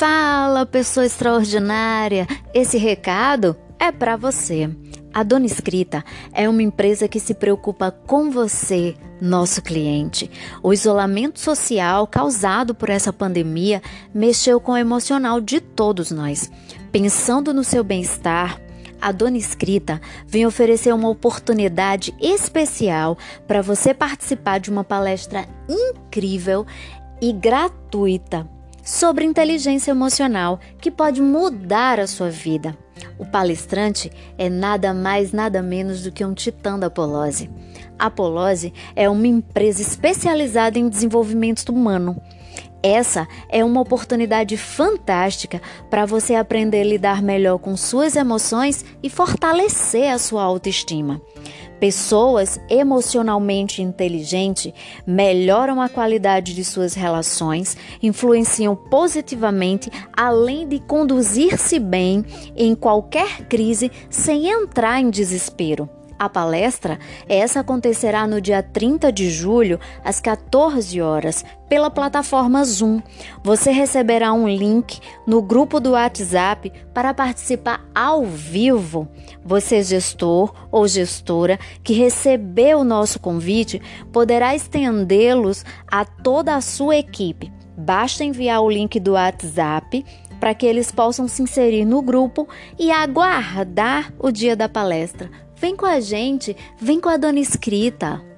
Fala, pessoa extraordinária! Esse recado é para você. A Dona Escrita é uma empresa que se preocupa com você, nosso cliente. O isolamento social causado por essa pandemia mexeu com o emocional de todos nós. Pensando no seu bem-estar, a Dona Escrita vem oferecer uma oportunidade especial para você participar de uma palestra incrível e gratuita sobre inteligência emocional que pode mudar a sua vida. O palestrante é nada mais, nada menos do que um titã da Polose. A Polose é uma empresa especializada em desenvolvimento humano. Essa é uma oportunidade fantástica para você aprender a lidar melhor com suas emoções e fortalecer a sua autoestima. Pessoas emocionalmente inteligentes melhoram a qualidade de suas relações, influenciam positivamente, além de conduzir-se bem em qualquer crise sem entrar em desespero. A palestra, essa acontecerá no dia 30 de julho, às 14 horas, pela plataforma Zoom. Você receberá um link no grupo do WhatsApp para participar ao vivo. Você, gestor ou gestora que recebeu o nosso convite, poderá estendê-los a toda a sua equipe. Basta enviar o link do WhatsApp para que eles possam se inserir no grupo e aguardar o dia da palestra. Vem com a gente, vem com a dona escrita.